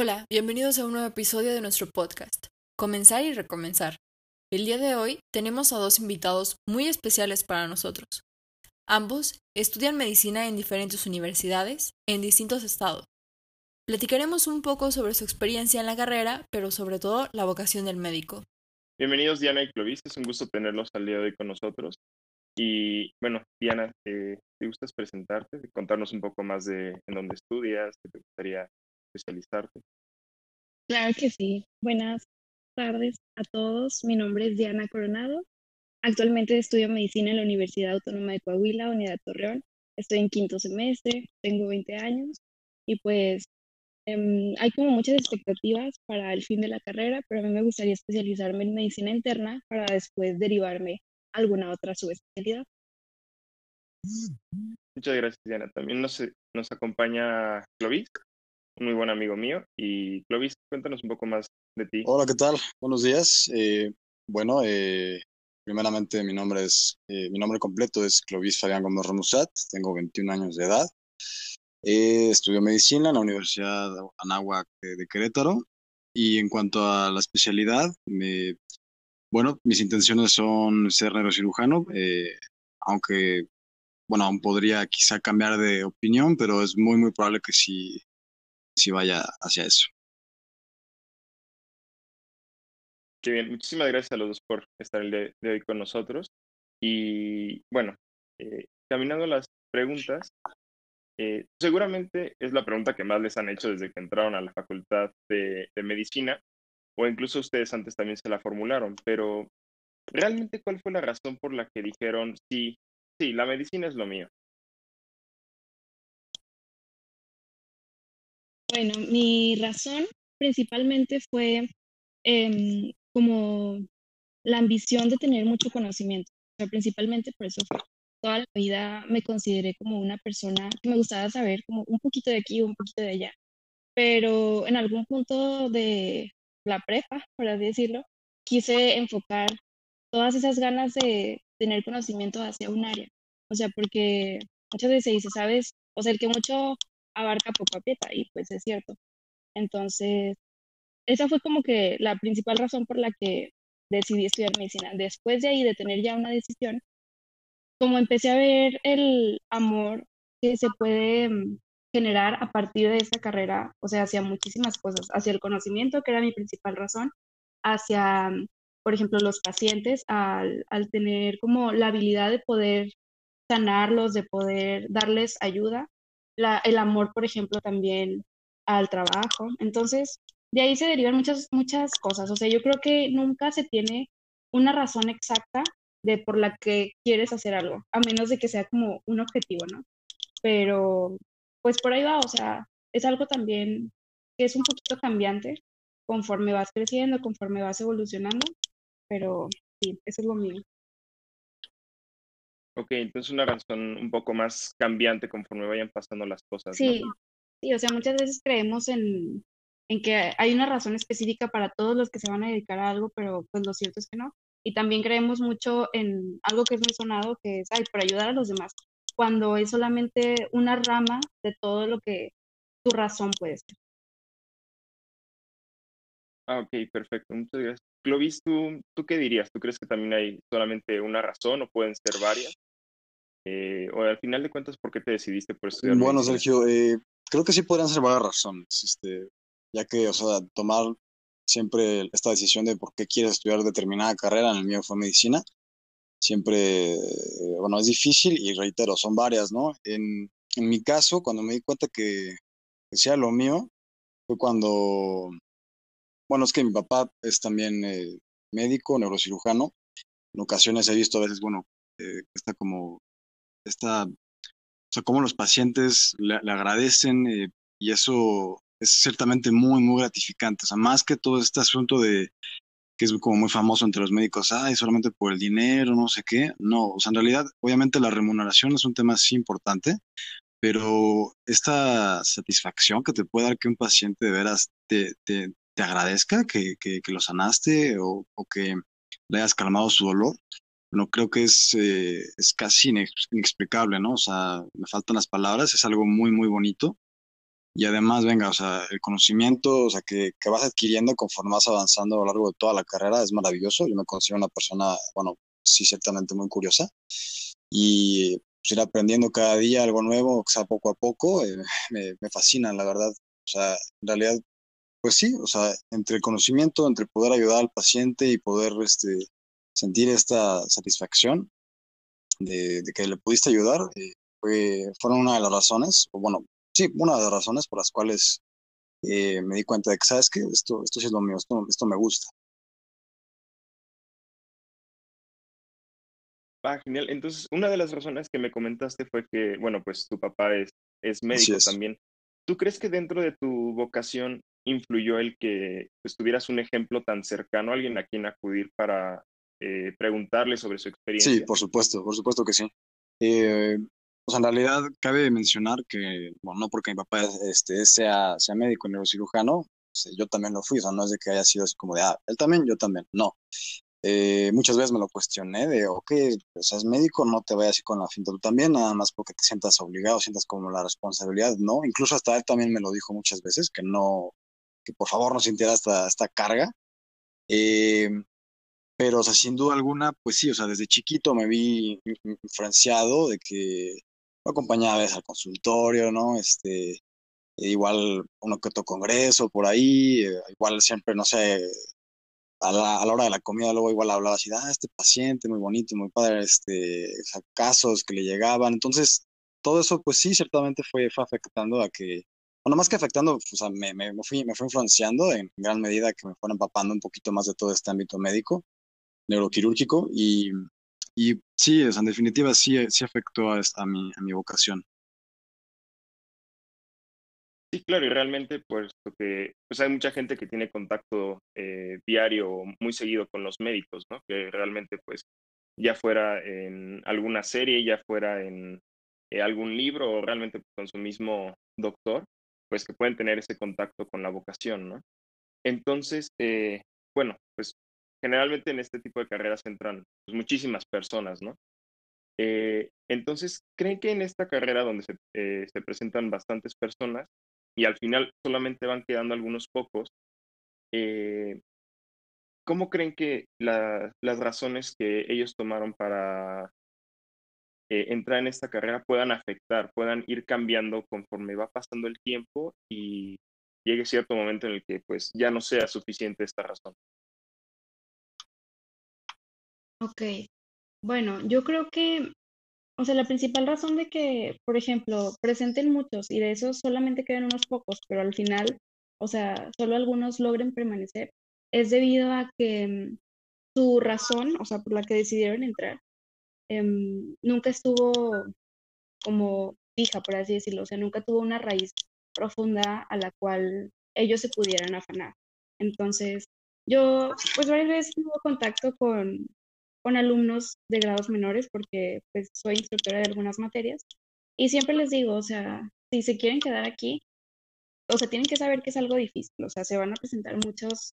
Hola, bienvenidos a un nuevo episodio de nuestro podcast, Comenzar y Recomenzar. El día de hoy tenemos a dos invitados muy especiales para nosotros. Ambos estudian medicina en diferentes universidades en distintos estados. Platicaremos un poco sobre su experiencia en la carrera, pero sobre todo la vocación del médico. Bienvenidos Diana y Clovis, es un gusto tenerlos al día de hoy con nosotros. Y bueno, Diana, eh, ¿te gustas presentarte, contarnos un poco más de en dónde estudias, qué te gustaría especializarte? Claro que sí. Buenas tardes a todos. Mi nombre es Diana Coronado. Actualmente estudio medicina en la Universidad Autónoma de Coahuila, Unidad Torreón. Estoy en quinto semestre, tengo 20 años y pues em, hay como muchas expectativas para el fin de la carrera, pero a mí me gustaría especializarme en medicina interna para después derivarme a alguna otra subespecialidad. Muchas gracias, Diana. También nos, nos acompaña Clovis muy buen amigo mío. Y Clovis, cuéntanos un poco más de ti. Hola, ¿qué tal? Buenos días. Eh, bueno, eh, primeramente mi nombre es, eh, mi nombre completo es Clovis Fabián Gómez Romusat, tengo 21 años de edad. estudio medicina en la Universidad Anáhuac de, Querétaro. Y en cuanto a la especialidad, me, bueno, mis intenciones son ser neurocirujano, aunque bueno, aún podría quizá cambiar de opinión, pero es muy, muy probable que si si vaya hacia eso. Qué bien, muchísimas gracias a los dos por estar de, hoy con nosotros. Y bueno, eh, caminando las preguntas, eh, seguramente es la pregunta que más les han hecho desde que entraron a la facultad de, de medicina, o incluso ustedes antes también se la formularon, pero ¿realmente cuál fue la razón por la que dijeron, sí, sí, la medicina es lo mío? Bueno, mi razón principalmente fue em, como la ambición de tener mucho conocimiento. O sea, principalmente por eso. Toda la vida me consideré como una persona que me gustaba saber como un poquito de aquí, un poquito de allá. Pero en algún punto de la prepa, por así decirlo, quise enfocar todas esas ganas de tener conocimiento hacia un área. O sea, porque muchas veces se dice, ¿sabes? O sea, el que mucho abarca poco aprieta y pues es cierto. Entonces, esa fue como que la principal razón por la que decidí estudiar medicina. Después de ahí, de tener ya una decisión, como empecé a ver el amor que se puede mm, generar a partir de esta carrera, o sea, hacia muchísimas cosas, hacia el conocimiento, que era mi principal razón, hacia, mm, por ejemplo, los pacientes, al, al tener como la habilidad de poder sanarlos, de poder darles ayuda, el amor, por ejemplo, también al trabajo. Entonces, de ahí se derivan muchas, muchas cosas. O sea, yo creo que nunca se tiene una razón exacta de por la que quieres hacer algo, a menos de que sea como un objetivo, ¿no? Pero, pues por ahí va, o sea, es algo también que es un poquito cambiante conforme vas creciendo, conforme vas evolucionando, pero sí, eso es lo mío. Ok, entonces una razón un poco más cambiante conforme vayan pasando las cosas. Sí, sí, o sea, muchas veces creemos en, en que hay una razón específica para todos los que se van a dedicar a algo, pero pues lo cierto es que no. Y también creemos mucho en algo que es muy sonado, que es, ay, para ayudar a los demás, cuando es solamente una rama de todo lo que tu razón puede ser. Ah, ok, perfecto. Muchas gracias. Clovis, ¿tú, ¿tú qué dirías? ¿Tú crees que también hay solamente una razón o pueden ser varias? Eh, o al final de cuentas, ¿por qué te decidiste por estudiar? Bueno, Sergio, eh, creo que sí podrían ser varias razones, este, ya que, o sea, tomar siempre esta decisión de por qué quieres estudiar determinada carrera, en el mío fue medicina, siempre, eh, bueno, es difícil y reitero, son varias, ¿no? En, en mi caso, cuando me di cuenta que decía lo mío, fue cuando, bueno, es que mi papá es también médico, neurocirujano, en ocasiones he visto a veces, bueno, está como esta, o sea, cómo los pacientes le, agradecen eh, y eso es ciertamente muy, muy gratificante. O sea, más que todo este asunto de que es como muy famoso entre los médicos, ay, solamente por el dinero, no sé qué. No, o sea, en realidad, obviamente la remuneración es un tema importante, pero esta satisfacción que te puede dar que un paciente de veras te, te, te agradezca que, que, que, lo sanaste o, o, que le hayas calmado su dolor, no creo que es, eh, es casi inexplicable, ¿no? O sea, me faltan las palabras, es algo muy, muy bonito. y además, venga, o sea, el conocimiento, o sea, que, que vas adquiriendo conforme vas avanzando a lo largo de toda la carrera es maravilloso. Yo me considero una persona, bueno, sí, ciertamente muy curiosa y pues, ir aprendiendo cada día algo nuevo, o sea, poco a poco, eh, me, me fascina, la verdad. O sea, en realidad, pues sí, o sea, entre el conocimiento, entre poder ayudar al paciente y poder este, sentir esta satisfacción de, de que le pudiste ayudar, eh, fue, fueron una de las razones, o bueno, sí, una de las razones por las cuales eh, me di cuenta de que, ¿sabes qué? Esto, esto sí es lo mío, esto, esto me gusta. Ah, genial. Entonces, una de las razones que me comentaste fue que, bueno, pues tu papá es, es médico es. también. ¿Tú crees que dentro de tu vocación influyó el que pues, tuvieras un ejemplo tan cercano, alguien a quien acudir para eh, preguntarle sobre su experiencia? Sí, por supuesto, por supuesto que sí. Eh, sea, en realidad cabe mencionar que, bueno, no porque mi papá este, sea, sea médico neurocirujano, pues, yo también lo fui, o sea, no es de que haya sido así como de, ah, él también, yo también, no. Eh, muchas veces me lo cuestioné de, ok, pues es médico, no te vayas así con la finta tú también, nada más porque te sientas obligado, sientas como la responsabilidad, ¿no? Incluso hasta él también me lo dijo muchas veces, que no, que por favor no sintiera esta, esta carga. Eh, pero, o sea, sin duda alguna, pues sí, o sea, desde chiquito me vi influenciado de que acompañaba a veces al consultorio, ¿no? Este, igual uno que otro congreso por ahí, eh, igual siempre, no sé, a la, a la hora de la comida luego igual hablaba así, ah, este paciente muy bonito, muy padre, este, casos que le llegaban. Entonces, todo eso, pues sí, ciertamente fue, fue afectando a que, bueno, más que afectando, o sea, me, me, me fue influenciando en gran medida que me fueron empapando un poquito más de todo este ámbito médico, neuroquirúrgico, y, y sí, en definitiva sí, sí afectó a, mi, a mi vocación. Sí, claro, y realmente, pues, que, pues hay mucha gente que tiene contacto eh, diario muy seguido con los médicos, ¿no? Que realmente, pues, ya fuera en alguna serie, ya fuera en eh, algún libro o realmente con su mismo doctor, pues que pueden tener ese contacto con la vocación, ¿no? Entonces, eh, bueno, pues generalmente en este tipo de carreras entran pues, muchísimas personas, ¿no? Eh, entonces, ¿creen que en esta carrera donde se, eh, se presentan bastantes personas y al final solamente van quedando algunos pocos, eh, ¿cómo creen que la- las razones que ellos tomaron para eh, entrar en esta carrera puedan afectar, puedan ir cambiando conforme va pasando el tiempo y llegue cierto momento en el que pues ya no sea suficiente esta razón? Ok, bueno, yo creo que, o sea, la principal razón de que, por ejemplo, presenten muchos y de esos solamente queden unos pocos, pero al final, o sea, solo algunos logren permanecer, es debido a que mm, su razón, o sea, por la que decidieron entrar, em, nunca estuvo como fija, por así decirlo, o sea, nunca tuvo una raíz profunda a la cual ellos se pudieran afanar. Entonces, yo, pues varias veces tuve contacto con, con alumnos de grados menores porque pues soy instructora de algunas materias y siempre les digo, o sea, si se quieren quedar aquí, o sea, tienen que saber que es algo difícil, o sea, se van a presentar muchos,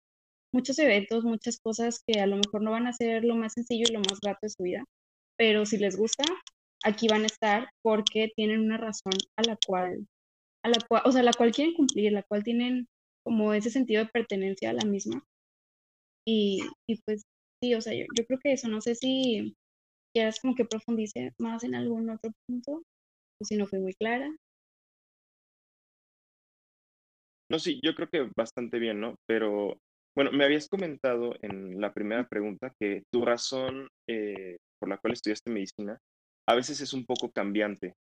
muchos eventos, muchas cosas que a lo mejor no van a ser lo más sencillo y lo más grato de su vida, pero si les gusta, aquí van a estar porque tienen una razón a la cual, a la cual, o sea, la cual quieren cumplir, la cual tienen como ese sentido de pertenencia a la misma. Y, y pues sí, o sea, yo, creo que eso, no sé si quieras como que profundice más en algún otro punto, o si no fue muy clara. No, sí, yo creo que bastante bien, ¿no? Pero bueno, me habías comentado en la primera pregunta que tu razón eh, por la cual estudiaste medicina a veces es un poco cambiante.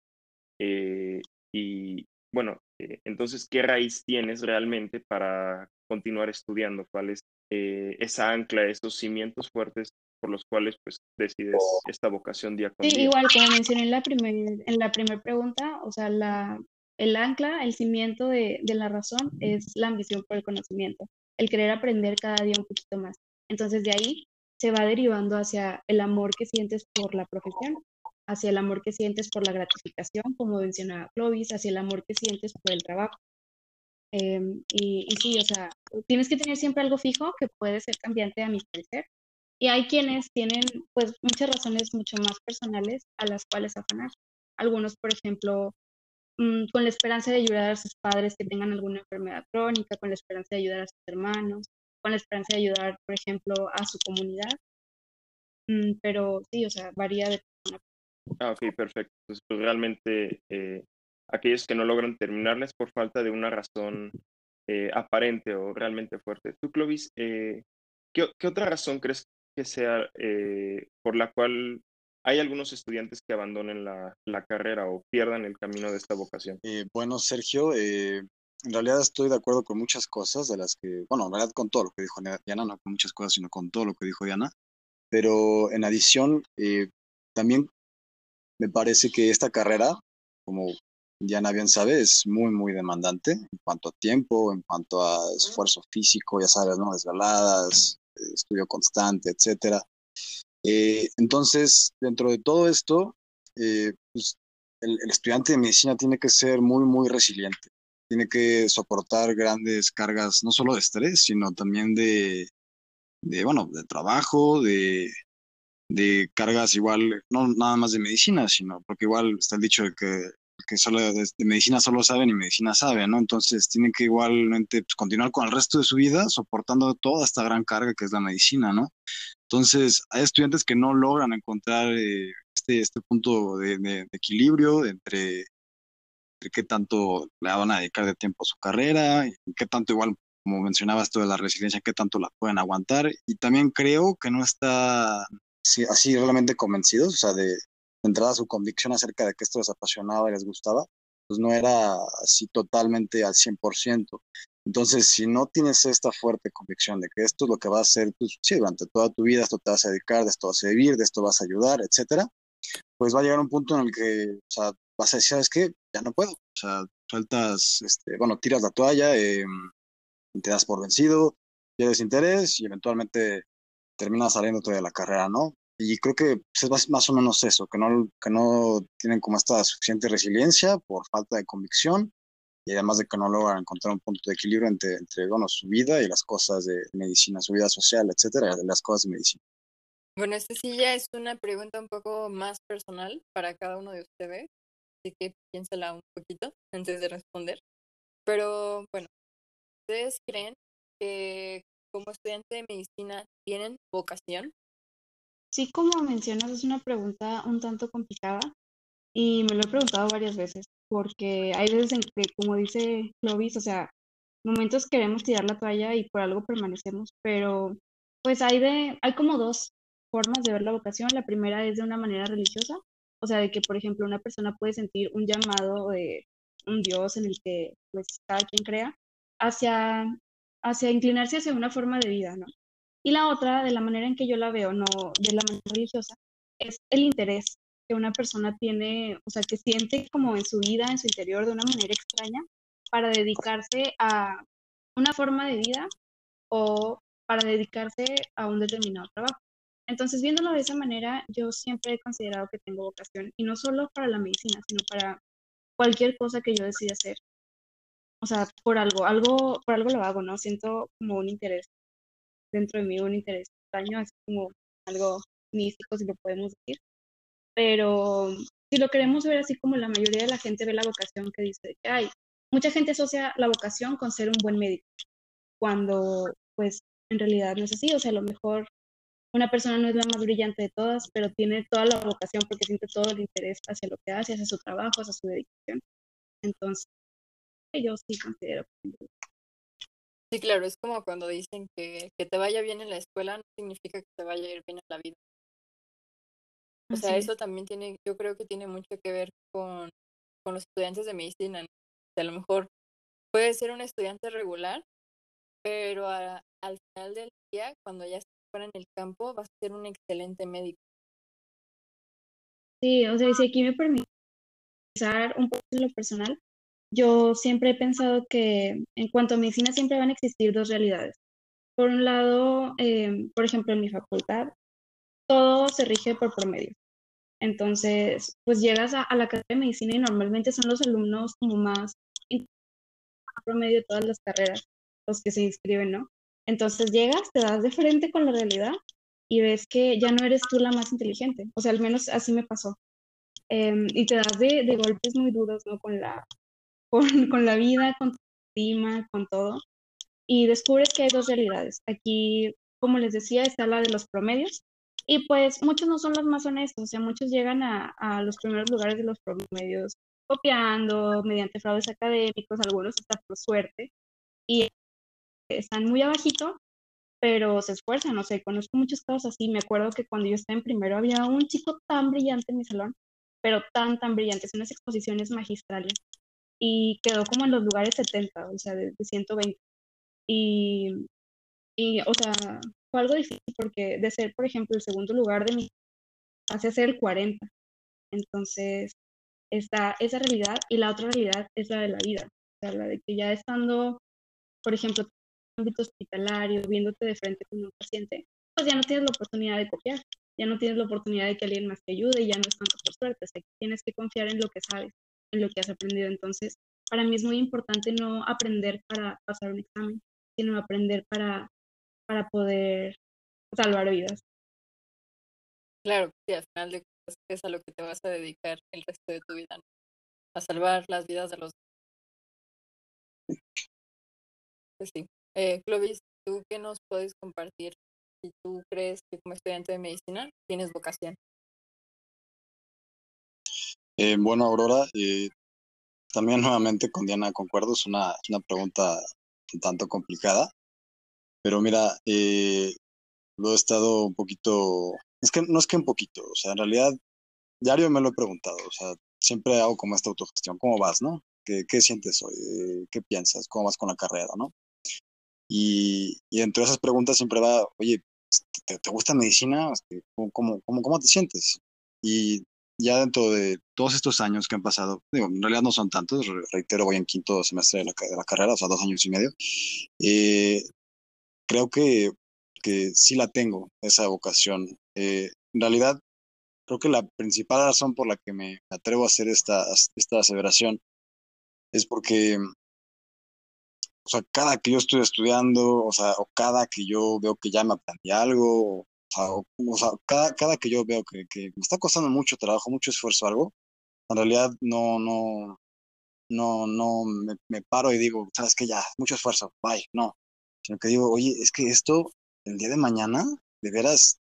Eh, y bueno, eh, entonces, ¿qué raíz tienes realmente para continuar estudiando? ¿Cuál es eh, esa ancla, esos cimientos fuertes por los cuales pues decides esta vocación día con Sí, día? igual como mencioné en la primer, en la primera pregunta, o sea, la, el ancla, el cimiento de, de la razón es la ambición por el conocimiento, el querer aprender cada día un poquito más. Entonces de ahí se va derivando hacia el amor que sientes por la profesión, hacia el amor que sientes por la gratificación, como mencionaba Clovis, hacia el amor que sientes por el trabajo. Em, y, y sí, o sea, tienes que tener siempre algo fijo que puede ser cambiante a mi parecer. Y hay quienes tienen pues muchas razones mucho más personales a las cuales afanar. Algunos, por ejemplo, mm, con la esperanza de ayudar a sus padres que tengan alguna enfermedad crónica, con la esperanza de ayudar a sus hermanos, con la esperanza de ayudar, por ejemplo, a su comunidad. Mm, pero sí, o sea, varía de persona. Ah, ok, perfecto. Entonces, pues realmente eh, aquellos que no logran terminarles por falta de una razón eh, aparente o realmente fuerte. Tú, Clovis, eh, ¿qué, ¿qué, otra razón crees que sea por la cual hay algunos estudiantes que abandonen la, la carrera o pierdan el camino de esta vocación? bueno, Sergio, en realidad estoy de acuerdo con muchas cosas de las que, bueno, en realidad con todo lo que dijo Diana, no con muchas cosas, sino con todo lo que dijo Diana. Pero en adición, también me parece que esta carrera, como Diana bien sabe, es muy, muy demandante en cuanto a tiempo, en cuanto a esfuerzo físico, ya sabes, ¿no? Desveladas, estudio constante, etcétera. Eh, entonces, dentro de todo esto, eh, pues, el, estudiante de medicina tiene que ser muy, muy resiliente. Tiene que soportar grandes cargas, no solo de estrés, sino también de, de bueno, de trabajo, de, de cargas igual, no nada más de medicina, sino porque igual está el dicho de que, que solo de, medicina solo saben y medicina sabe, ¿no? Entonces tienen que igualmente pues, continuar con el resto de su vida soportando toda esta gran carga que es la medicina, ¿no? Entonces hay estudiantes que no logran encontrar eh, este, este punto de, equilibrio entre, entre, qué tanto le van a dedicar de tiempo a su carrera y qué tanto igual como mencionabas esto de la resiliencia, qué tanto la pueden aguantar. Y también creo que no está así realmente convencidos, o sea, de, entrada su convicción acerca de que esto les apasionaba y les gustaba, pues no era así totalmente al 100%. Entonces, si no tienes esta fuerte convicción de que esto es lo que va a hacer, pues durante toda tu vida esto te vas a dedicar, de esto vas a vivir, de esto vas a ayudar, etcétera, pues va a llegar un punto en el que, vas a decir, ¿sabes qué? Ya no puedo. O sea, sueltas, este, bueno, tiras la toalla, eh, te das por vencido, pierdes interés y eventualmente terminas saliendo de la carrera, ¿no? Y creo que pues, es más o menos eso, que no, que no tienen como esta suficiente resiliencia por falta de convicción y además de que no logran encontrar un punto de equilibrio entre, entre bueno, su vida y las cosas de medicina, su vida social, etcétera, las cosas de medicina. Bueno, esta sí ya es una pregunta un poco más personal para cada uno de ustedes, así que piénsela un poquito antes de responder. Pero bueno, ¿ustedes creen que como estudiante de medicina tienen vocación? Sí, como mencionas, es una pregunta un tanto complicada y me lo he preguntado varias veces porque hay veces en que, como dice Clovis, o sea, momentos queremos tirar la toalla y por algo permanecemos, pero pues hay de, hay como dos formas de ver la vocación. La primera es de una manera religiosa, o sea, de que, por ejemplo, una persona puede sentir un llamado de un Dios en el que, pues, cada quien crea, hacia, hacia inclinarse hacia una forma de vida, ¿no? Y la otra, de la manera en que yo la veo, no de la manera religiosa, es el interés que una persona tiene, o sea, que siente como en su vida, en su interior, de una manera extraña, para dedicarse a una forma de vida o para dedicarse a un determinado trabajo. Entonces, viéndolo de esa manera, yo siempre he considerado que tengo vocación, y no solo para la medicina, sino para cualquier cosa que yo decida hacer. O sea, por algo, algo, por algo lo hago, ¿no? Siento como un interés dentro de mí, un interés extraño, es como algo místico, si lo podemos decir. Pero si lo queremos ver así como la mayoría de la gente ve la vocación que dice que hay, mucha gente asocia la vocación con ser un buen médico, cuando pues en realidad no es así, o sea, a lo mejor una persona no es la más brillante de todas, pero tiene toda la vocación porque siente todo el interés hacia lo que hace, hacia su trabajo, hacia su dedicación. Entonces, yo sí considero Sí, claro, es como cuando dicen que que te vaya bien en la escuela no significa que te vaya a ir bien en la vida. O sea, eso también tiene, yo creo que tiene mucho que ver con, con los estudiantes de medicina. a lo mejor puede ser un estudiante regular, pero al final del día, cuando ya fuera en el campo, vas a ser un excelente médico. Sí, o sea, si aquí me permite pensar un poco en lo personal, yo siempre he pensado que en cuanto a medicina siempre van a existir dos realidades. Por un lado, em, por ejemplo, en mi facultad, todo se rige por promedio. Entonces, pues llegas a, la carrera de medicina y normalmente son los alumnos como más promedio de todas las carreras los que se inscriben, ¿no? Entonces llegas, te das de frente con la realidad y ves que ya no eres tú la más inteligente. O sea, al menos así me pasó. em, y te das de, de, golpes muy duros, ¿no? Con la, con, la vida, con tu clima, con todo. Y descubres que hay dos realidades. Aquí, como les decía, está la de los promedios. Y pues muchos no son los más honestos, o sea, muchos llegan a, los primeros lugares de los promedios copiando, mediante fraudes académicos, algunos hasta por suerte, y están muy abajito, pero se esfuerzan, no sé, conozco muchos casos así, me acuerdo que cuando yo estaba en primero había un chico tan brillante en mi salón, pero tan, tan brillante, son unas exposiciones magistrales, y quedó como en los lugares 70, o sea, de, 120. Y, y, o sea, fue algo difícil porque de ser, por ejemplo, el segundo lugar de mi, hace ser el 40. Entonces, está esa realidad y la otra realidad es la de la vida, o sea, la de que ya estando, por ejemplo, en el ámbito hospitalario, viéndote de frente con un paciente, pues ya no tienes la oportunidad de copiar, ya no tienes la oportunidad de que alguien más te ayude ya no es tanto por suerte, o sea, tienes que confiar en lo que sabes, en lo que has aprendido. Entonces, para mí es muy importante no aprender para pasar un examen, sino aprender para, para poder salvar vidas. Claro, sí, al final de es a lo que te vas a dedicar el resto de tu vida, a salvar las vidas de los Pues sí. Eh, Clovis, ¿tú qué nos puedes compartir si tú crees que como estudiante de medicina tienes vocación? Eh, bueno, Aurora, eh, también nuevamente con Diana concuerdo, es una, una pregunta un tanto complicada, pero mira, eh, lo he estado un poquito es que no es que un poquito, o sea, en realidad, diario me lo he preguntado, o sea, siempre hago como esta autogestión, ¿cómo vas, no? ¿Qué, qué sientes hoy? Eh, ¿Qué piensas? ¿Cómo vas con la carrera, no? Y, y esas preguntas siempre va, oye, ¿te, te gusta medicina? Este, ¿Cómo, cómo, cómo, cómo te sientes? Y ya dentro de todos estos años que han pasado, digo, en realidad no son tantos, reitero, voy en quinto semestre de la, de la carrera, o sea, dos años y medio, eh, creo que que sí la tengo, esa vocación. Eh, en realidad, creo que la principal razón por la que me atrevo a hacer esta, esta aseveración es porque, o sea, cada que yo estoy estudiando, o sea, o cada que yo veo que ya me aprendí algo, o o, sea cada, cada, que yo veo que, que, me está costando mucho trabajo, mucho esfuerzo algo, en realidad no, no, no, no me, me paro y digo, sabes que ya, mucho esfuerzo, bye, no. Sino que digo, oye, es que esto el día de mañana, de veras,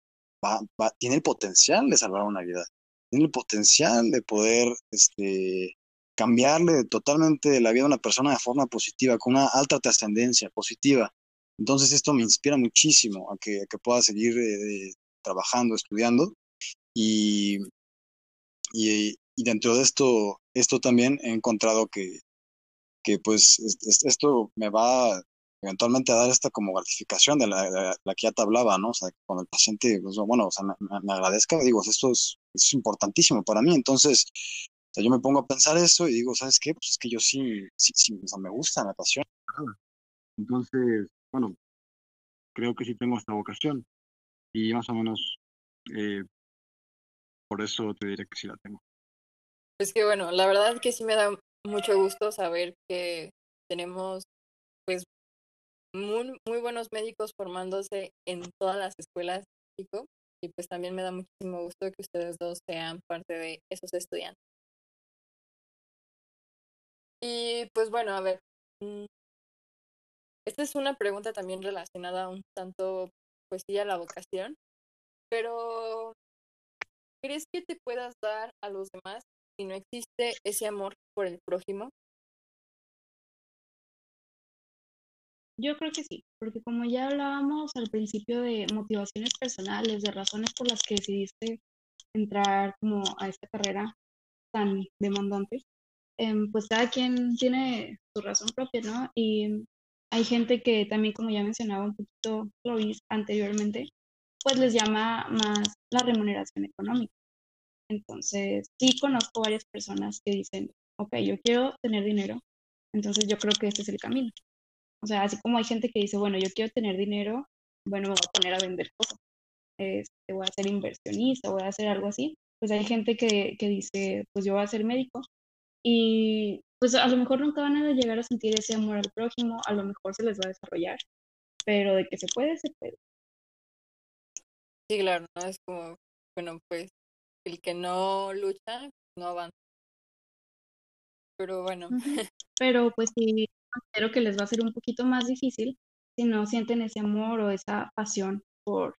va, tiene el potencial de salvar una vida, tiene el potencial de poder este, cambiarle totalmente la vida a una persona de forma positiva, con una alta trascendencia positiva. Entonces esto me inspira muchísimo a que, que pueda seguir eh, trabajando, estudiando y, y, y, dentro de esto, esto también he encontrado que, que pues esto me va eventualmente dar esta como gratificación de la, la, que ya te hablaba, ¿no? O sea, cuando el paciente, pues, bueno, o sea, me, me, agradezca, digo, esto es, es, importantísimo para mí, entonces, o sea, yo me pongo a pensar eso y digo, ¿sabes qué? Pues es que yo sí, sí, sí o sea, me gusta, me apasiona. Entonces, bueno, creo que sí tengo esta vocación y más o menos eh, por eso te diré que sí la tengo. Pues que bueno, la verdad que sí me da mucho gusto saber que tenemos pues muy, muy buenos médicos formándose en todas las escuelas de México y pues también me da muchísimo gusto que ustedes dos sean parte de esos estudiantes. Y pues bueno, a ver, mm, esta es una pregunta también relacionada un tanto pues sí a la vocación, pero ¿crees que te puedas dar a los demás si no existe ese amor por el prójimo? Yo creo que sí, porque como ya hablábamos al principio de motivaciones personales, de razones por las que decidiste entrar como a esta carrera tan demandante, em, pues cada quien tiene su razón propia, ¿no? Hay gente que también, como ya mencionaba un poquito Lois anteriormente, pues les llama más la remuneración económica. Entonces, sí conozco varias personas que dicen, ok, yo quiero tener dinero, entonces yo creo que este es el camino. O sea, así como hay gente que dice, bueno, yo quiero tener dinero, bueno, me voy a poner a vender cosas. Este, voy a ser inversionista, voy a hacer algo así. Pues hay gente que, que dice, pues yo voy a ser médico. Y pues a lo mejor nunca van a llegar a sentir ese amor al prójimo, a lo mejor se les va a desarrollar, pero de que se puede, se puede. Sí, claro, ¿no? Es como, bueno, pues el que no lucha, no avanzan. Pero bueno. Pero pues sí, considero que les va a ser un poquito más difícil si no sienten ese amor o esa pasión por,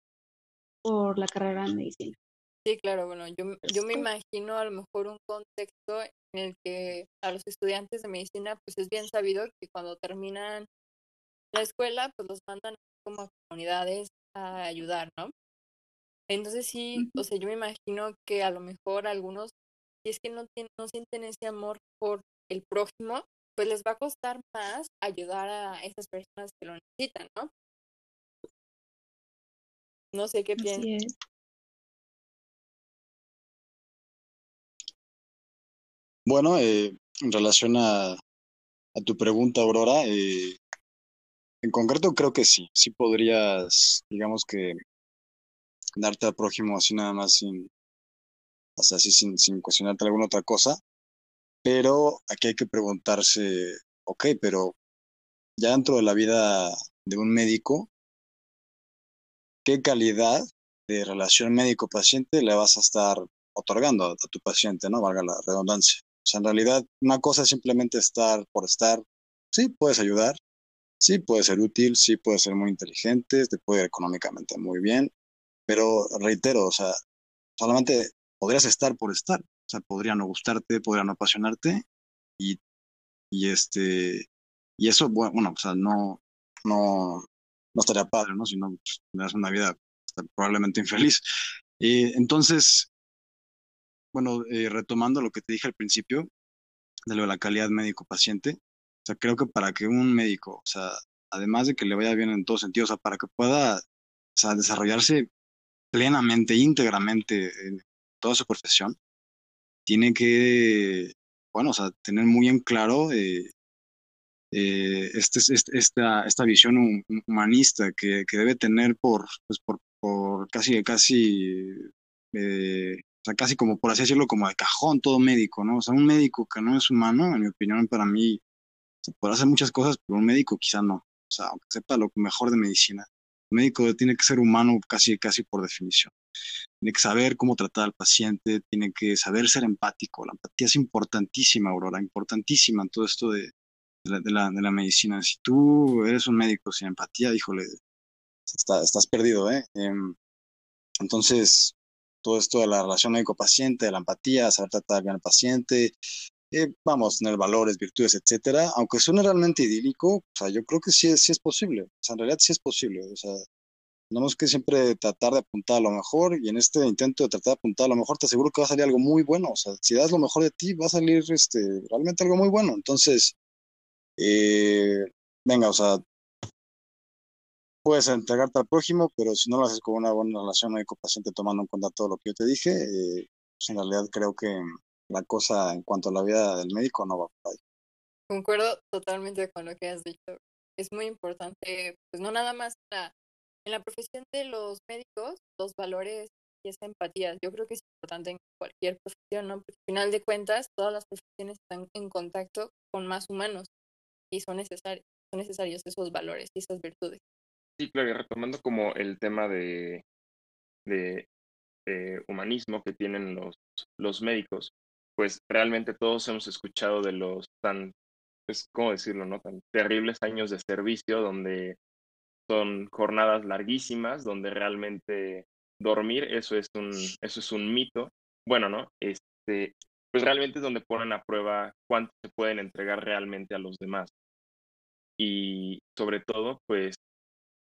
por la carrera de medicina. Sí, claro, bueno, yo, yo me imagino a lo mejor un contexto en el que a los estudiantes de medicina pues es bien sabido que cuando terminan la escuela pues los mandan como a comunidades a ayudar, ¿no? Entonces sí, o sea, yo me imagino que a lo mejor algunos, si es que no, tienen, no sienten ese amor por el prójimo, pues les va a costar más ayudar a esas personas que lo necesitan, ¿no? No sé qué piensas. Bueno, eh, en relación a, tu pregunta, Aurora, eh, en concreto creo que sí, sí podrías, digamos que, darte al prójimo así nada más sin, sea, así sin, sin cuestionarte alguna otra cosa, pero aquí hay que preguntarse, ok, pero ya dentro de la vida de un médico, ¿qué calidad de relación médico-paciente le vas a estar otorgando a, tu paciente, ¿no? Valga la redundancia. O sea, en realidad, una cosa es simplemente estar por estar. Sí, puedes ayudar, sí, puede ser útil, sí, puede ser muy inteligente, te puede ir económicamente muy bien, pero reitero, o sea, solamente podrías estar por estar. O sea, podría no gustarte, podría no apasionarte y, y este, y eso, bueno, o sea, no, no, no estaría padre, ¿no? Si no, pues, tendrías una vida probablemente infeliz. Eh, entonces, bueno, eh, retomando lo que te dije al principio, de lo de la calidad médico-paciente, o sea, creo que para que un médico, o sea, además de que le vaya bien en todos sentidos, o sea, para que pueda, desarrollarse plenamente, íntegramente en toda su profesión, tiene que, bueno, o sea, tener muy en claro eh, eh, este, este, esta, esta visión humanista que, debe tener por, pues por, por casi, casi, eh, casi como por así decirlo, como de cajón todo médico, ¿no? O sea, un médico que no es humano, en mi opinión, para mí, se puede hacer muchas cosas, pero un médico quizá no. O sea, aunque sepa lo mejor de medicina, un médico tiene que ser humano casi, casi por definición tiene que saber cómo tratar al paciente, tiene que saber ser empático. La empatía es importantísima, Aurora, importantísima en todo esto de, de, la, de, la, medicina. Si tú eres un médico sin empatía, híjole, estás perdido, ¿eh? Em, entonces, todo esto de la relación médico-paciente, de la empatía, saber tratar bien al paciente, eh, vamos, tener valores, virtudes, etcétera, aunque suene realmente idílico, o sea, yo creo que sí, sí es posible, o sea, en realidad sí es posible, o sea, tenemos que siempre tratar de apuntar a lo mejor y en este intento de tratar de apuntar a lo mejor te aseguro que va a salir algo muy bueno. O sea, si das lo mejor de ti, va a salir este, realmente algo muy bueno. Entonces, eh, venga, o sea, puedes entregarte al prójimo, pero si no lo haces con una buena relación médico-paciente tomando en cuenta todo lo que yo te dije, eh, pues en realidad creo que la cosa en cuanto a la vida del médico no va por ahí. Concuerdo totalmente con lo que has dicho. Es muy importante, pues no nada más en la profesión de los médicos, los valores y esa empatía, yo creo que es importante en cualquier profesión, ¿no? Porque al final de cuentas, todas las profesiones están en contacto con más humanos y son necesarios, son necesarios esos valores y esas virtudes. Sí, claro, y retomando como el tema de, de humanismo que tienen los, los médicos, pues realmente todos hemos escuchado de los tan, pues, ¿cómo decirlo, no? Tan terribles años de servicio donde son jornadas larguísimas donde realmente dormir, eso es un, eso es un mito. Bueno, ¿no? Este, pues realmente es donde ponen a prueba cuánto se pueden entregar realmente a los demás. Y sobre todo, pues,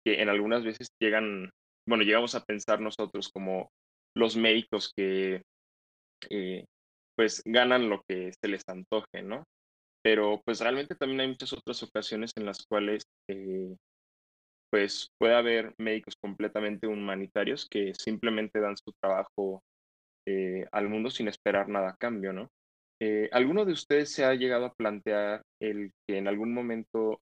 que en algunas veces llegan, bueno, llegamos a pensar nosotros como los médicos que, eh, pues, ganan lo que se les antoje, ¿no? Pero, pues, realmente también hay muchas otras ocasiones en las cuales eh, pues puede haber médicos completamente humanitarios que simplemente dan su trabajo eh, al mundo sin esperar nada a cambio, ¿no? ¿Alguno de ustedes se ha llegado a plantear el que en algún momento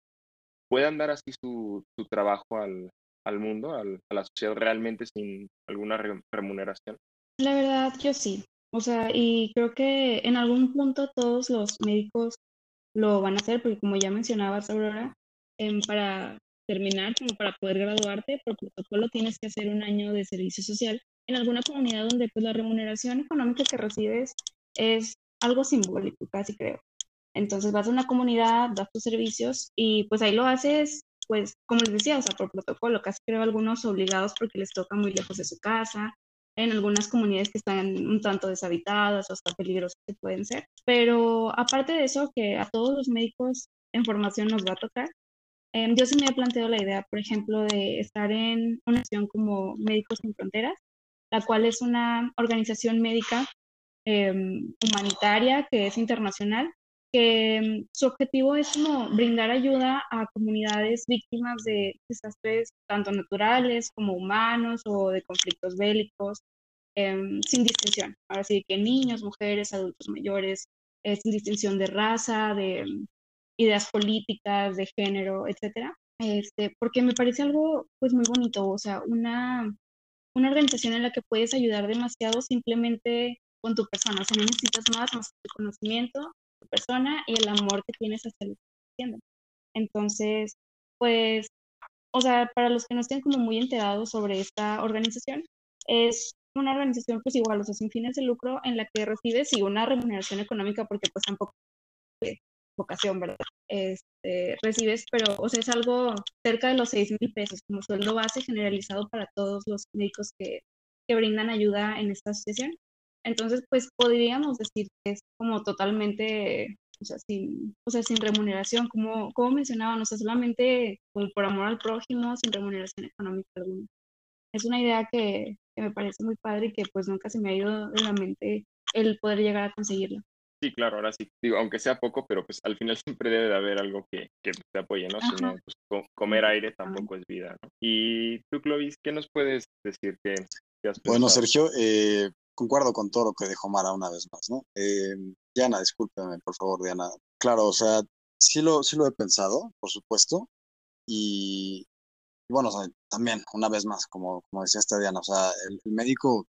puedan dar así su, su trabajo al, al mundo, al, a la sociedad realmente sin alguna remuneración? La verdad, yo sí. O sea, y creo que en algún punto todos los médicos lo van a hacer, porque como ya mencionabas, Aurora, eh, para terminar, como para poder graduarte, por protocolo tienes que hacer un año de servicio social en alguna comunidad donde pues la remuneración económica que recibes es algo simbólico, casi creo. Entonces vas a una comunidad, das tus servicios y pues ahí lo haces, pues como les decía, o sea, por protocolo, casi creo algunos obligados porque les toca muy lejos de su casa, en algunas comunidades que están un tanto deshabitadas o hasta peligrosas que pueden ser. Pero aparte de eso, que a todos los médicos en formación nos va a tocar, em, yo sí me he planteado la idea, por ejemplo, de estar en una acción como Médicos Sin Fronteras, la cual es una organización médica em, humanitaria que es internacional, que em, su objetivo es como brindar ayuda a comunidades víctimas de desastres tanto naturales como humanos o de conflictos bélicos, em, sin distinción. Ahora sí que niños, mujeres, adultos mayores, eh, sin distinción de raza, de em, ideas políticas, de género, etcétera. Este, porque me parece algo pues muy bonito, o sea, una, una organización en la que puedes ayudar demasiado simplemente con tu persona, o sea, no necesitas más, más tu conocimiento, persona y el amor que tienes hacia lo que. Entonces, pues, o sea, para los que no estén como muy enterados sobre esta organización, es una organización pues igual, o sea, sin fines de lucro en la que recibes y una remuneración económica porque pues tampoco es vocación, ¿verdad? Este, recibes, pero, o sea, es algo cerca de los seis mil pesos como sueldo base generalizado para todos los médicos que, que brindan ayuda en esta asociación. Entonces, pues podríamos decir que es como totalmente, o sea, sin, o sea, sin remuneración, como, como mencionaban, o sea, solamente por, por amor al prójimo, sin remuneración económica alguna. Es una idea que, que, me parece muy padre y que pues nunca se me ha ido de la mente el poder llegar a conseguirlo. Sí, claro, ahora sí, digo, aunque sea poco, pero pues al final siempre debe de haber algo que, que te apoye, ¿no? Si no, pues comer aire tampoco es vida, ¿no? Y tú, Clovis, ¿qué nos puedes decir que, que has Bueno, Sergio, eh, concuerdo con todo lo que dijo Mara una vez más, ¿no? Eh, Diana, discúlpeme, por favor, Diana. Claro, o sea, sí lo, sí lo he pensado, por supuesto, y, bueno, también, una vez más, como, como decía esta Diana, o sea, el, médico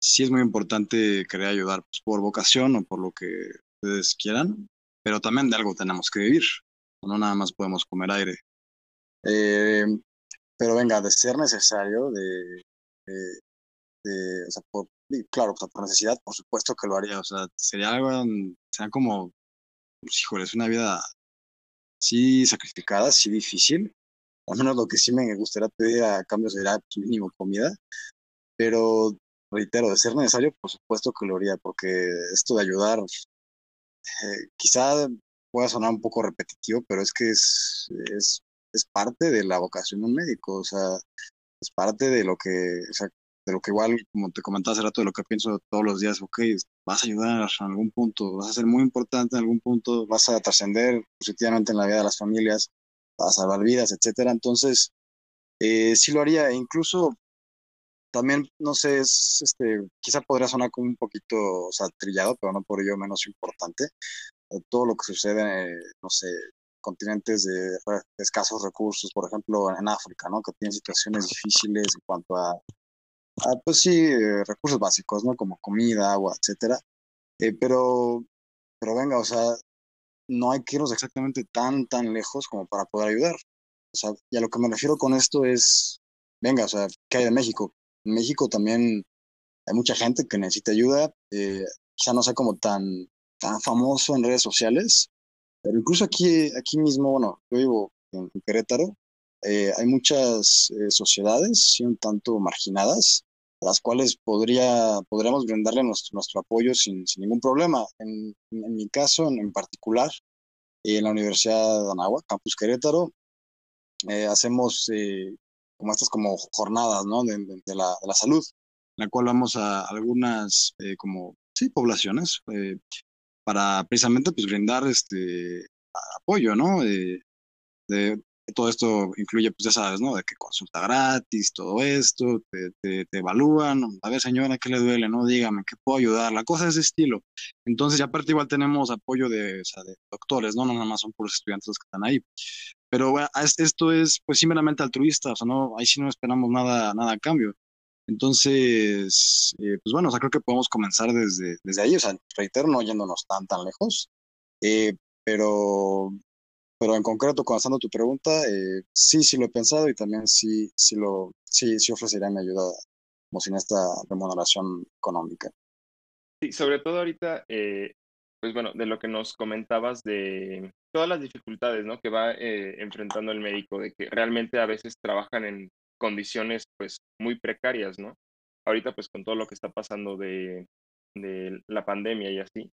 sí es muy importante querer ayudar pues, por vocación o por lo que ustedes quieran, pero también de algo tenemos que vivir, no nada más podemos comer aire. Eh, pero venga, de ser necesario, de, de, de o sea, por, claro, por necesidad, por supuesto que lo haría. O sea, sería algo, sería como, pues, híjole, es una vida sí sacrificada, sí difícil. Al menos lo que sí me gustaría pedir a cambio sería pues, mínimo comida. Pero, reitero, de ser necesario, por supuesto que lo haría, porque esto de ayudar, eh, quizá pueda sonar un poco repetitivo, pero es que es, es, es parte de la vocación de un médico. O sea, es parte de lo que, o sea, de lo que igual, como te comentaba hace rato, de lo que pienso todos los días, ok, vas a ayudar en algún punto, vas a ser muy importante en algún punto, vas a trascender positivamente en la vida de las familias, vas a salvar vidas, etcétera. Entonces, eh, sí lo haría, e incluso también, no sé, es, este, quizá podría sonar como un poquito, o trillado, pero no por ello menos importante. Eh, todo lo que sucede, no sé, continentes de, escasos recursos, por ejemplo, en África, ¿no? Que tienen situaciones difíciles en cuanto a Ah, pues sí, eh, recursos básicos, ¿no? Como comida, agua, etcétera. Eh, pero, pero venga, o sea, no hay que irnos exactamente tan, tan lejos como para poder ayudar. O sea, y a lo que me refiero con esto es, venga, o sea, ¿qué hay de México? En México también hay mucha gente que necesita ayuda, eh, quizá no sea como tan, tan famoso en redes sociales, pero incluso aquí, aquí mismo, bueno, yo vivo en, Querétaro, hay muchas sociedades, sí, un tanto marginadas, las cuales podría, podríamos brindarle nuestro, apoyo sin, ningún problema. En, mi caso, en, en particular, en la Universidad de Anáhuac, Campus Querétaro, eh, hacemos eh, como estas como jornadas ¿no? de, la, salud, en la cual vamos a algunas eh, como sí, poblaciones para precisamente pues brindar este apoyo, ¿no? de, todo esto incluye, pues ya sabes, ¿no? De que consulta gratis, todo esto, te, te, evalúan, a ver señora, ¿qué le duele? No, dígame, ¿qué puedo ayudar? La cosa es de estilo. Entonces, ya aparte igual tenemos apoyo de, o sea, de doctores, ¿no? No nada más son por los estudiantes los que están ahí. Pero bueno, esto es pues simplemente altruista, o sea, no, ahí sí no esperamos nada, nada a cambio. Entonces, eh, pues bueno, o sea, creo que podemos comenzar desde, desde ahí, o sea, reitero, no yéndonos tan, tan lejos, eh, pero pero en concreto, contestando tu pregunta, eh, sí, sí lo he pensado y también sí, sí, lo, sí, sí ofrecería mi ayuda como sin esta remuneración económica. Sí, sobre todo ahorita, eh, pues bueno, de lo que nos comentabas de todas las dificultades, ¿no? Que va eh, enfrentando el médico, de que realmente a veces trabajan en condiciones, pues, muy precarias, ¿no? Ahorita, pues, con todo lo que está pasando de, de la pandemia y así,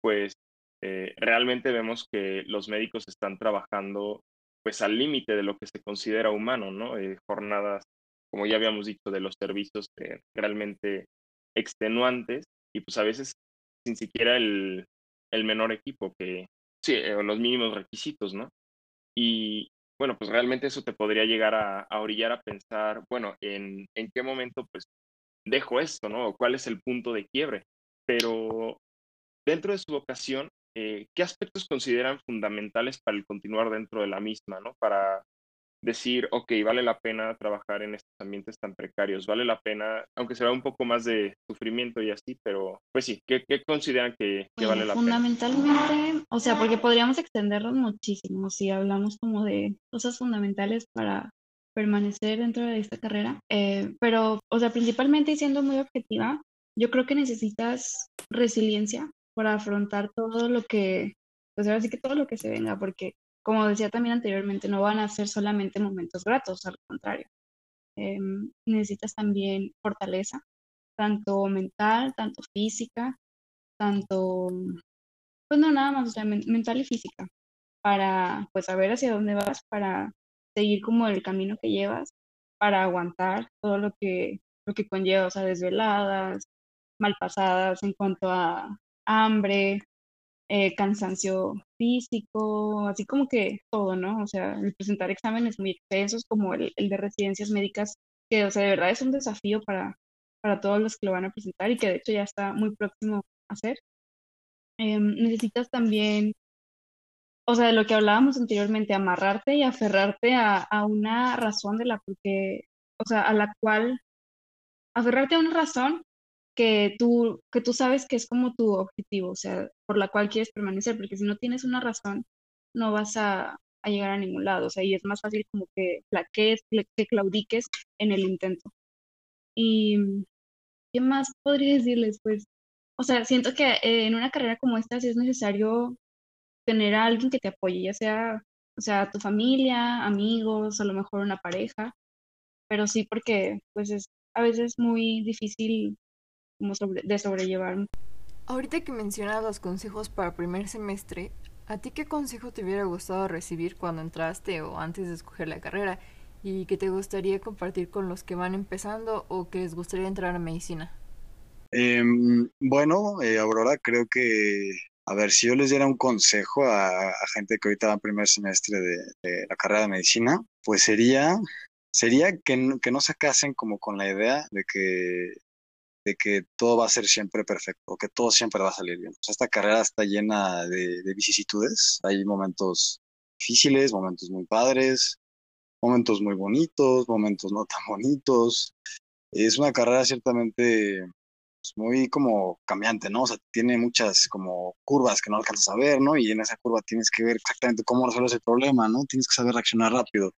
pues, eh, realmente vemos que los médicos están trabajando, pues, al límite de lo que se considera humano, ¿no? Eh, jornadas, como ya habíamos dicho, de los servicios realmente extenuantes y, pues, a veces sin siquiera el, menor equipo, que sí, eh, los mínimos requisitos, ¿no? Y bueno, pues realmente eso te podría llegar a, orillar a pensar, bueno, en, en qué momento pues dejo esto, ¿no? Cuál es el punto de quiebre. Pero dentro de su vocación, eh, ¿qué aspectos consideran fundamentales para el continuar dentro de la misma, ¿no? Para decir, ok, vale la pena trabajar en estos ambientes tan precarios, vale la pena, aunque será un poco más de sufrimiento y así, pero pues sí, ¿qué, consideran que, vale la pena? Fundamentalmente, o sea, porque podríamos extenderlo muchísimo si hablamos como de cosas fundamentales para permanecer dentro de esta carrera, eh, pero, o sea, principalmente y siendo muy objetiva, yo creo que necesitas resiliencia para afrontar todo lo que, pues ahora sí que todo lo que se venga, porque como decía también anteriormente, no van a ser solamente momentos gratos, al contrario. Em, necesitas también fortaleza, tanto mental, tanto física, tanto, pues no nada más, o sea, mental y física, para pues saber hacia dónde vas, para seguir como el camino que llevas, para aguantar todo lo que, lo que conlleva, o sea, desveladas, malpasadas en cuanto a hambre, eh, cansancio físico, así como que todo, ¿no? O sea, el presentar exámenes muy extensos como el, de residencias médicas, que, o sea, de verdad es un desafío para, para todos los que lo van a presentar y que de hecho ya está muy próximo a hacer. Em, necesitas también, o sea, de lo que hablábamos anteriormente, amarrarte y aferrarte a, a una razón de la porque, o sea, a la cual, aferrarte a una razón que tú, que tú sabes que es como tu objetivo, o sea, por la cual quieres permanecer, porque si no tienes una razón, no vas a, llegar a ningún lado, o sea, y es más fácil como que flaquees, que claudiques en el intento. Y, ¿qué más podría decirles? Pues, o sea, siento que eh, en una carrera como esta sí es necesario tener a alguien que te apoye, ya sea, o sea, tu familia, amigos, a lo mejor una pareja, pero sí porque, pues, es a veces muy difícil como de sobrellevar. Ahorita que mencionas los consejos para primer semestre, ¿a ti qué consejo te hubiera gustado recibir cuando entraste o antes de escoger la carrera? ¿Y qué te gustaría compartir con los que van empezando o que les gustaría entrar a medicina? Em, bueno, eh, Aurora, creo que, a ver, si yo les diera un consejo a, gente que ahorita va en primer semestre de, de, la carrera de medicina, pues sería, sería que, que no se casen como con la idea de que de que todo va a ser siempre perfecto, que todo siempre va a salir bien. esta carrera está llena de, vicisitudes, hay momentos difíciles, momentos muy padres, momentos muy bonitos, momentos no tan bonitos. Es una carrera ciertamente pues, muy como cambiante, ¿no? O sea, tiene muchas como curvas que no alcanzas a ver, ¿no? Y en esa curva tienes que ver exactamente cómo resolver el problema, ¿no? Tienes que saber reaccionar rápido.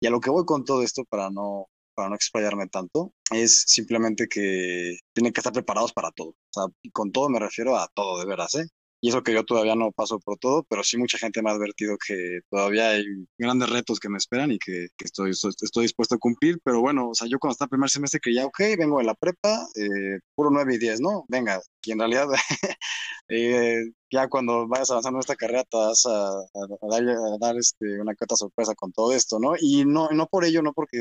Y a lo que voy con todo esto, para no para no explayarme tanto, es simplemente que tienen que estar preparados para todo. O sea, con todo me refiero a todo, de veras, ¿eh? Y eso que yo todavía no paso por todo, pero sí mucha gente me ha advertido que todavía hay grandes retos que me esperan y que, estoy, estoy, dispuesto a cumplir. Pero bueno, o sea, yo cuando estaba en primer semestre creía, ok, vengo de la prepa, eh, puro 9 y 10, ¿no? Venga, y en realidad eh, ya cuando vayas avanzando en esta carrera te vas a, dar, este, una cata sorpresa con todo esto, ¿no? Y no, no por ello, no porque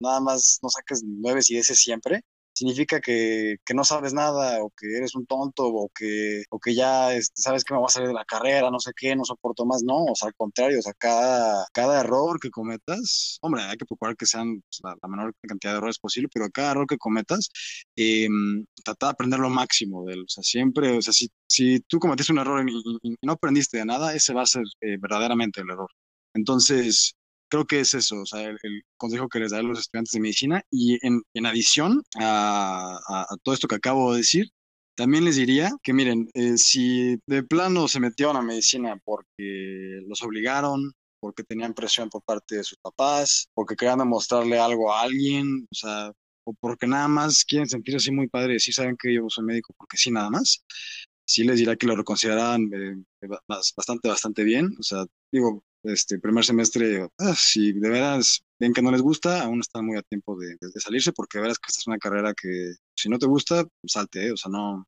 nada más no saques 9 y 10 siempre, significa que, que, no sabes nada o que eres un tonto o que, o que ya este, sabes que me voy a salir de la carrera, no sé qué, no soporto más. No, o sea, al contrario, o sea, cada, cada error que cometas, hombre, hay que procurar que sean pues, la, menor cantidad de errores posible, pero cada error que cometas, eh, trata de aprender lo máximo de él. O sea, siempre, o sea, si, si tú cometiste un error y, no aprendiste de nada, ese va a ser eh, verdaderamente el error. Entonces, creo que es eso, o sea, el, consejo que les da a los estudiantes de medicina. Y en, en adición a, a, todo esto que acabo de decir, también les diría que miren, eh, si de plano se metieron a medicina porque los obligaron, porque tenían presión por parte de sus papás, porque querían demostrarle algo a alguien, o sea, o porque nada más quieren sentirse así muy padre y decir, saben que yo soy médico porque sí, nada más. sí les diría que lo reconsideraran eh, bastante, bastante bien. O sea, digo, este primer semestre, ah, si de veras ven que no les gusta, aún están muy a tiempo de, salirse, porque de veras que esta es una carrera que si no te gusta, salte, ¿eh? o sea, no,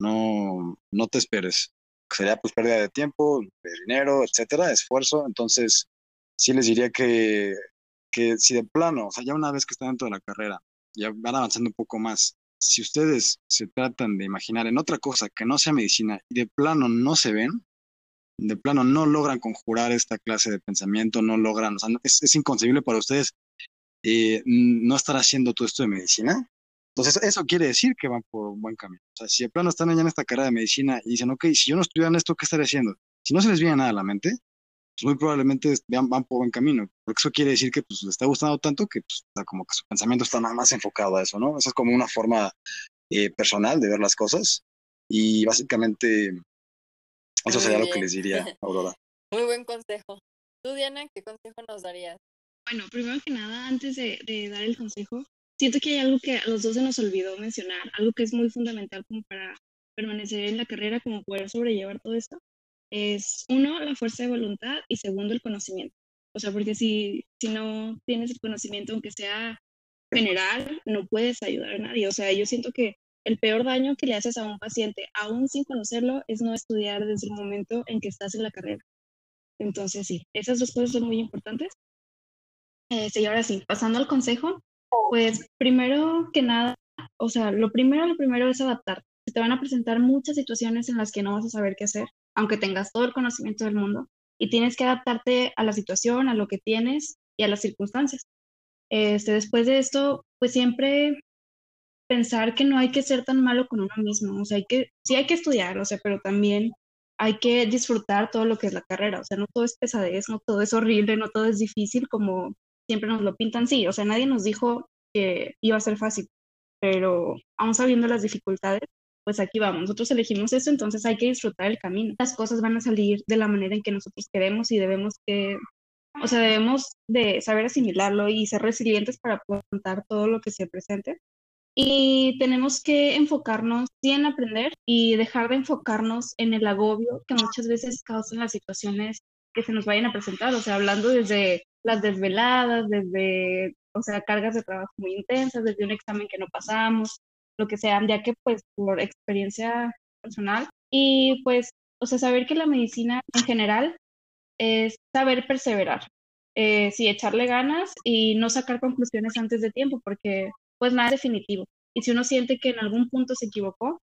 no, no te esperes. Sería pues pérdida de tiempo, de dinero, etcétera, esfuerzo. Entonces, sí les diría que, que si de plano, o sea, ya una vez que están dentro de la carrera, ya van avanzando un poco más, si ustedes se tratan de imaginar en otra cosa que no sea medicina y de plano no se ven, de plano no logran conjurar esta clase de pensamiento, no logran, o sea, es, inconcebible para ustedes eh, no estar haciendo todo esto de medicina. Entonces, eso quiere decir que van por un buen camino. O sea, si de plano están allá en esta carrera de medicina y dicen, ok, si yo no estudiara esto, ¿qué estaré haciendo? Si no se les viene nada a la mente, pues muy probablemente van, van por buen camino, porque eso quiere decir que pues, les está gustando tanto que pues, como que su pensamiento está nada más enfocado a eso, ¿no? Esa es como una forma eh, personal de ver las cosas y básicamente eso sería lo que les diría, Aurora. Muy buen consejo. Tú, Diana, ¿qué consejo nos darías? Bueno, primero que nada, antes de, de dar el consejo, siento que hay algo que a los dos se nos olvidó mencionar, algo que es muy fundamental como para permanecer en la carrera, como poder sobrellevar todo esto, es uno, la fuerza de voluntad y segundo, el conocimiento. O sea, porque si, si no tienes el conocimiento, aunque sea general, no puedes ayudar a nadie. O sea, yo siento que el peor daño que le haces a un paciente, aún sin conocerlo, es no estudiar desde el momento en que estás en la carrera. Entonces, sí, esas dos cosas son muy importantes. Eh, sí, ahora sí, pasando al consejo, pues primero que nada, o sea, lo primero, lo primero es adaptar. Se te van a presentar muchas situaciones en las que no vas a saber qué hacer aunque tengas todo el conocimiento del mundo, y tienes que adaptarte a la situación, a lo que tienes y a las circunstancias. Este, después de esto, pues siempre pensar que no hay que ser tan malo con uno mismo, o sea, hay que, sí hay que estudiar, o sea, pero también hay que disfrutar todo lo que es la carrera, o sea, no todo es pesadez, no todo es horrible, no todo es difícil como siempre nos lo pintan, sí, o sea, nadie nos dijo que iba a ser fácil, pero aún sabiendo las dificultades, pues aquí vamos, nosotros elegimos eso, entonces hay que disfrutar el camino. Las cosas van a salir de la manera en que nosotros queremos y debemos que, o sea, debemos de saber asimilarlo y ser resilientes para poder contar todo lo que se presente. Y tenemos que enfocarnos sí en aprender y dejar de enfocarnos en el agobio que muchas veces causan las situaciones que se nos vayan a presentar, o sea, hablando desde las desveladas, desde, o sea, cargas de trabajo muy intensas, desde un examen que no pasamos, lo que sea, ya que pues por experiencia personal. Y pues, o sea, saber que la medicina en general es saber perseverar, eh, sí, echarle ganas y no sacar conclusiones antes de tiempo, porque pues nada definitivo. Y si uno siente que en algún punto se equivocó,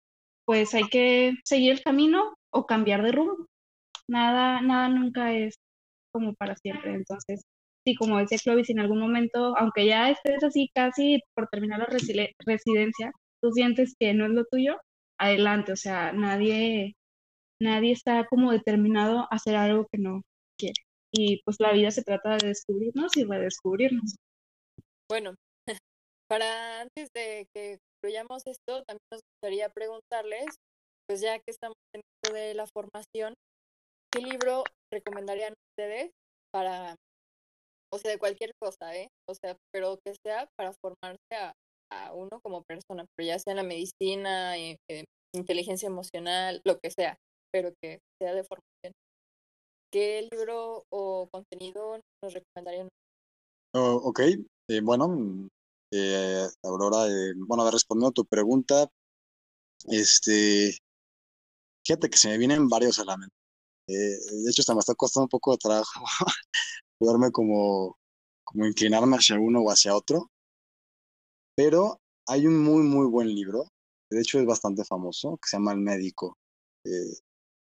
pues hay que seguir el camino o cambiar de rumbo. Nada, nada nunca es como para siempre. Entonces, sí, como decía Clovis, en algún momento, aunque ya estés así casi por terminar la residencia, tú sientes que no es lo tuyo, adelante, o sea, nadie, nadie está como determinado a hacer algo que no quiere. Y pues la vida se trata de descubrirnos y redescubrirnos. Bueno, para antes de que concluyamos esto, también nos gustaría preguntarles, pues ya que estamos en esto de la formación, ¿qué libro recomendarían ustedes para, o sea, de cualquier cosa, ¿eh? O sea, pero que sea para formarse a, uno como persona, pero ya sea en la medicina, inteligencia emocional, lo que sea, pero que sea de formación. ¿Qué libro o contenido nos recomendarían? Oh, ok, eh, bueno, eh, Aurora, bueno, respondiendo a tu pregunta, este, fíjate que se me vienen varios a la mente. de hecho, hasta me está costando un poco de trabajo poderme como, como inclinarme hacia uno o hacia otro. Pero hay un muy, muy buen libro, de hecho es bastante famoso, que se llama El Médico. Eh,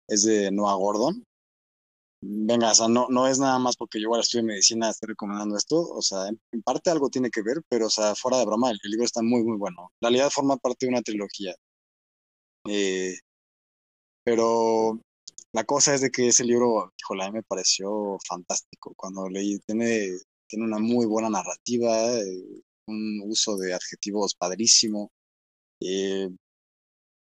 es de Noah Gordon. Venga, o sea, no, no es nada más porque yo ahora estudio medicina, estoy recomendando esto, o sea, en parte algo tiene que ver, pero, o sea, fuera de broma, el, libro está muy, muy bueno. En realidad forma parte de una trilogía. Eh, pero la cosa es de que ese libro, híjole, a mí me pareció fantástico cuando leí, tiene, tiene una muy buena narrativa, eh, un uso de adjetivos padrísimo. Eh,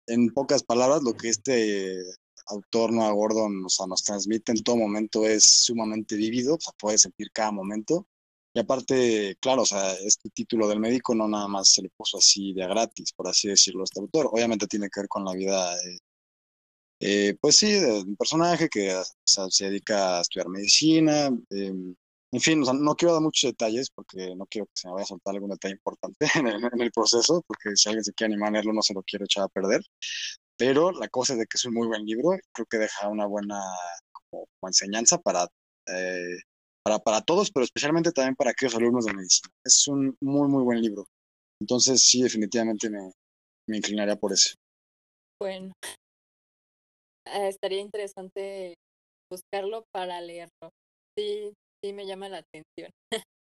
en pocas palabras, lo que este autor Noah Gordon o sea, nos transmite en todo momento es sumamente vívido, o sea, puede sentir cada momento. Y aparte, claro, o sea, este título del médico no nada más se le puso así de gratis, por así decirlo, este autor. Obviamente tiene que ver con la vida Eh, pues sí, de un personaje que se dedica a estudiar medicina. Em, en fin, no quiero dar muchos detalles porque no quiero que se me vaya a soltar algún detalle importante en el, proceso, porque si alguien se quiere animar a leerlo no se lo quiero echar a perder. Pero la cosa es de que es un muy buen libro, creo que deja una buena como, enseñanza para, eh, para, para todos, pero especialmente también para aquellos alumnos de medicina. Es un muy, muy buen libro. Entonces sí, definitivamente me, me inclinaría por ese. Bueno, eh, estaría interesante buscarlo para leerlo. Sí, sí me llama la atención.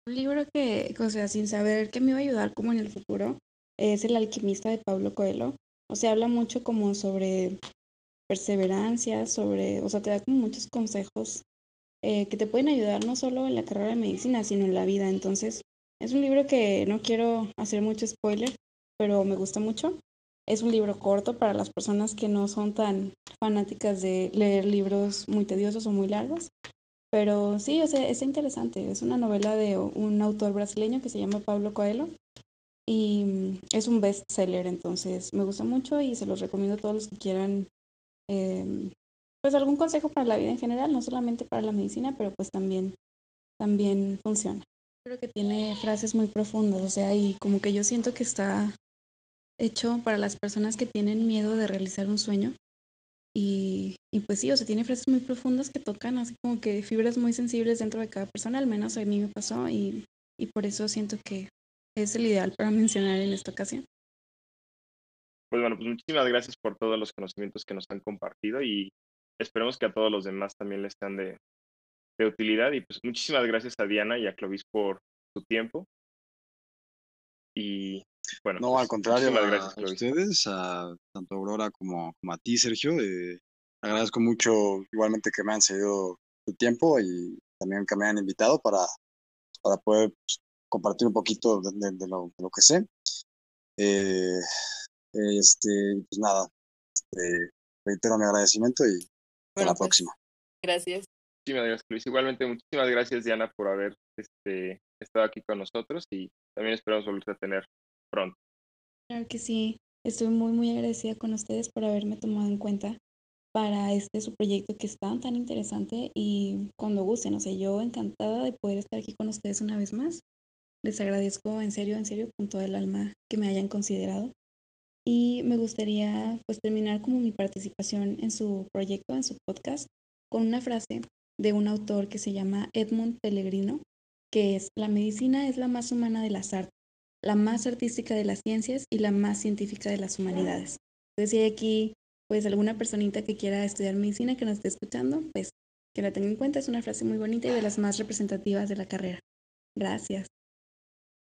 Un libro que, o sea, sin saber que me iba a ayudar como en el futuro, es El alquimista de Pablo Coelho. O sea, habla mucho como sobre perseverancia, sobre, o sea, te da como muchos consejos eh, que te pueden ayudar no solo en la carrera de medicina, sino en la vida. Entonces, es un libro que no quiero hacer mucho spoiler, pero me gusta mucho. Es un libro corto para las personas que no son tan fanáticas de leer libros muy tediosos o muy largos. Pero sí, o sea, es interesante. Es una novela de un autor brasileño que se llama Pablo Coelho y es un bestseller, entonces me gusta mucho y se los recomiendo a todos los que quieran em, pues algún consejo para la vida en general, no solamente para la medicina, pero pues también, también funciona. Creo que tiene frases muy profundas, o sea, y como que yo siento que está hecho para las personas que tienen miedo de realizar un sueño y, pues sí, o sea, tiene frases muy profundas que tocan así como que fibras muy sensibles dentro de cada persona, al menos a mí me pasó y, y por eso siento que es el ideal para mencionar en esta ocasión. Pues bueno, pues muchísimas gracias por todos los conocimientos que nos han compartido y esperemos que a todos los demás también les sean de, de utilidad y pues muchísimas gracias a Diana y a Clovis por su tiempo. Y bueno, no, al pues, contrario, gracias, a, ustedes, a tanto Aurora como, a ti, Sergio. Eh, agradezco mucho igualmente que me han cedido su tiempo y también que me han invitado para, para poder pues, compartir un poquito de, lo, que sé. Eh, este, pues nada, este, reitero mi agradecimiento y hasta la pues, próxima. Gracias. Muchísimas gracias, Luis. Igualmente, muchísimas gracias, Diana, por haber este, estado aquí con nosotros y también esperamos volverte a tener pronto. Claro que sí. Estoy muy, muy agradecida con ustedes por haberme tomado en cuenta para este su proyecto que es tan, tan interesante y cuando gusten, o sea, yo encantada de poder estar aquí con ustedes una vez más. Les agradezco en serio, en serio, con todo el alma que me hayan considerado. Y me gustaría pues terminar como mi participación en su proyecto, en su podcast, con una frase de un autor que se llama Edmund Pellegrino, que es, la medicina es la más humana de las artes la más artística de las ciencias y la más científica de las humanidades. Entonces, si hay aquí, pues, alguna personita que quiera estudiar medicina que nos esté escuchando, pues, que la tenga en cuenta. Es una frase muy bonita y de las más representativas de la carrera. Gracias.